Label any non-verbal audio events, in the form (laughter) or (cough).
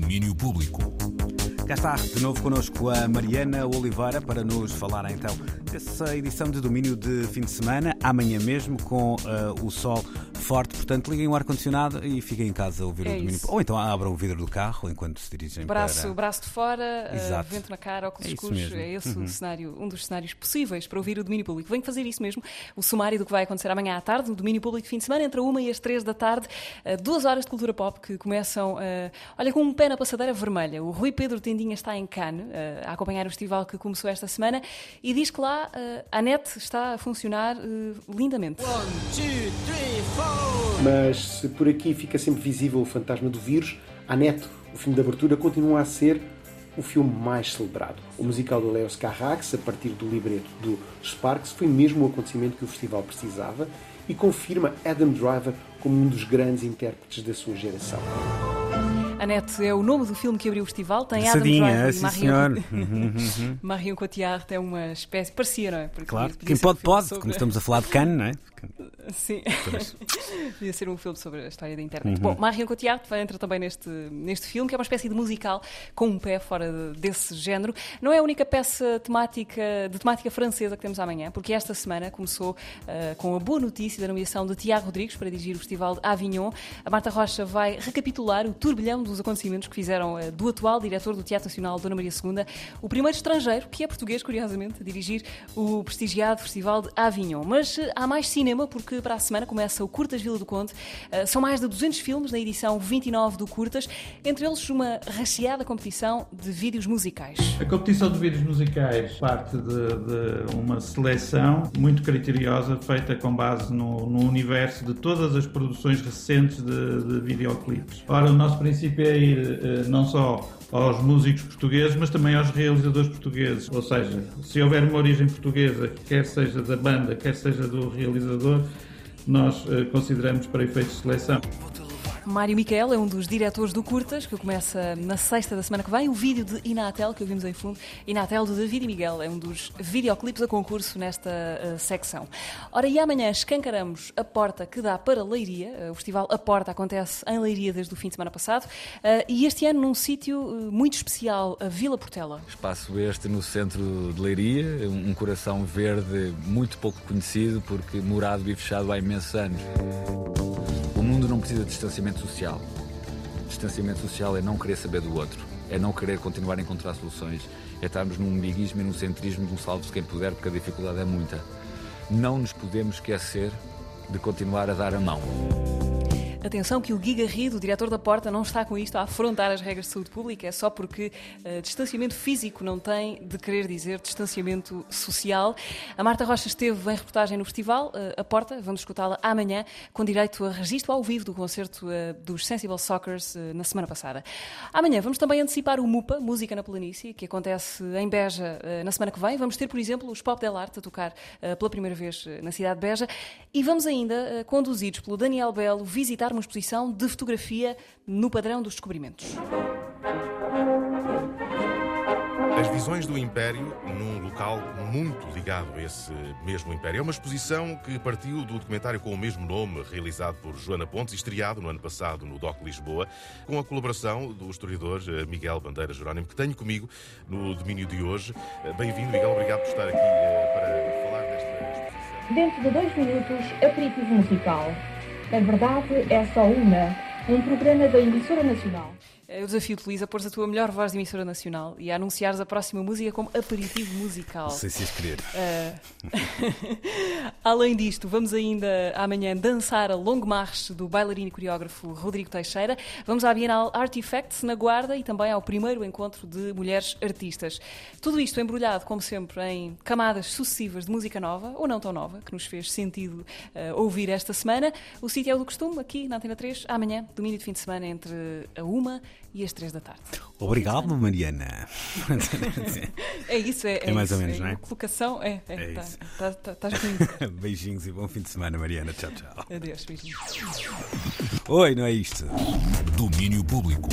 Domínio Público. Cá está de novo connosco a Mariana Oliveira para nos falar então dessa edição de domínio de fim de semana, amanhã mesmo, com uh, o sol forte. Portanto, liguem o ar-condicionado e fiquem em casa a ouvir É o domínio. isso. Ou então abram o vidro do carro enquanto se dirigem Braço, para. braço de fora, uh, Exato. vento na cara, óculos É isso escuros. mesmo. É esse Uhum. o cenário, um dos cenários possíveis para ouvir o domínio público. Venho fazer isso mesmo, o sumário do que vai acontecer amanhã à tarde, no domínio público de fim de semana, entre a uma e as três da tarde, uh, duas horas de cultura pop que começam, uh, olha, com um pé na passadeira vermelha. O Rui Pedro Tendinha está em Cannes, uh, a acompanhar o festival que começou esta semana e diz que lá uh, a net está a funcionar uh, lindamente. Mas se por aqui fica sempre visível o fantasma do vírus, a Neto, o filme de abertura, continua a ser o filme mais celebrado. O musical do Leos Carrax, a partir do libreto do Sparks, foi mesmo o acontecimento que o festival precisava e confirma Adam Driver como um dos grandes intérpretes da sua geração. Annette é o nome do filme que abriu o festival. Tem Adam Passadinha, Driver é, e sim, Marion, senhor. Uhum, uhum. (laughs) Marion Cotillard é uma espécie... Parecia, não é? Porque Claro, podia quem pode, um pode, sobre- como estamos a falar de Cannes, não é? (laughs) Sim. Podia (laughs) ser um filme sobre a história da Uhum. internet. Bom, Marion Cotillard vai entrar também neste, neste filme, que é uma espécie de musical com um pé fora de- desse género. Não é a única peça temática, de temática francesa que temos amanhã, porque esta semana começou ah, com a boa notícia da nomeação de Tiago Rodrigues para dirigir o Festival de Avignon. A Marta Rocha vai recapitular o turbilhão dos acontecimentos que fizeram ah, do atual diretor do Teatro Nacional, Dona Maria II, o primeiro estrangeiro, que é português, curiosamente, a dirigir o prestigiado Festival de Avignon. Mas ah, há mais cinema, porque para a semana começa o Curtas Vila do Conde. Ah, são mais de 200 filmes na edição 29 do Curtas, entre eles uma recheada competição de vídeos musicais. A competição de vídeos musicais parte de, de uma seleção muito criteriosa feita com base no, no universo de todas as produções recentes de, de videoclipes. Ora, o nosso princípio é ir eh, não só aos músicos portugueses, mas também aos realizadores portugueses. Ou seja, se houver uma origem portuguesa, quer seja da banda, quer seja do realizador, nós eh, consideramos para efeitos de seleção. Mário Miquel é um dos diretores do Curtas, que começa na sexta da semana que vem. O vídeo de Inatel, que ouvimos em fundo, Inatel do David e Miguel, é um dos videoclipes a concurso nesta eh, secção. Ora, e amanhã escancaramos a porta que dá para Leiria. Eh, o festival A Porta acontece em Leiria desde o fim de semana passado. eh, e este ano num sítio muito especial, a Vila Portela. Espaço este no centro de Leiria, um coração verde muito pouco conhecido porque morado e fechado há imensos anos. Precisa de distanciamento social. Distanciamento social é não querer saber do outro, é não querer continuar a encontrar soluções, é estarmos num biguismo e num centrismo de um salve-se quem puder, porque a dificuldade é muita. Não nos podemos esquecer de continuar a dar a mão. Atenção que o Gui Garrido, o diretor da Porta, não está com isto a afrontar as regras de saúde pública, é só porque eh, distanciamento físico não tem de querer dizer distanciamento social. A Marta Rocha esteve em reportagem no festival, eh, a Porta, vamos escutá-la amanhã, com direito a registro ao vivo do concerto eh, dos Sensible Soccers na semana passada. Amanhã vamos também antecipar o MUPA, Música na Planície, que acontece em Beja na semana que vem. Vamos ter, por exemplo, os Pop Del Arte a tocar pela primeira vez na cidade de Beja e vamos ainda, conduzidos pelo Daniel Belo, visitar uma exposição de fotografia no padrão dos descobrimentos. As visões do Império num local muito ligado a esse mesmo Império. É uma exposição que partiu do documentário com o mesmo nome, realizado por Joana Pontes e estreado no ano passado no DOC Lisboa, com a colaboração do historiador eh, Miguel Bandeira Jerónimo, que tenho comigo no domínio de hoje. Eh, Bem-vindo, Miguel, obrigado por estar aqui eh, para falar desta exposição. Dentro de dois minutos, aperitivo musical. A verdade é só uma. Um programa da emissora nacional. Eu desafio-te, Luís, a pôr a tua melhor voz de emissora nacional e a anunciares a próxima música como aperitivo musical. Não sei se querer. Uh, (laughs) Além disto, vamos ainda amanhã dançar a Long Marche do bailarino e coreógrafo Rodrigo Teixeira. Vamos à Bienal Artifacts na Guarda e também ao primeiro encontro de mulheres artistas. Tudo isto embrulhado, como sempre, em camadas sucessivas de música nova, ou não tão nova, que nos fez sentido uh, ouvir esta semana. O sítio é o do costume, aqui na Antena 3, amanhã, domingo de fim de semana, entre a uma e as três da tarde. Obrigado, Mariana. (laughs) É isso, é, É mais ou menos, é, não é? A colocação é. É é, tá, isso. tá, tá, Estás. (laughs) Beijinhos e bom fim de semana, Mariana. Tchau, tchau. Adeus, beijinhos. Oi, não é isto? Domínio Público.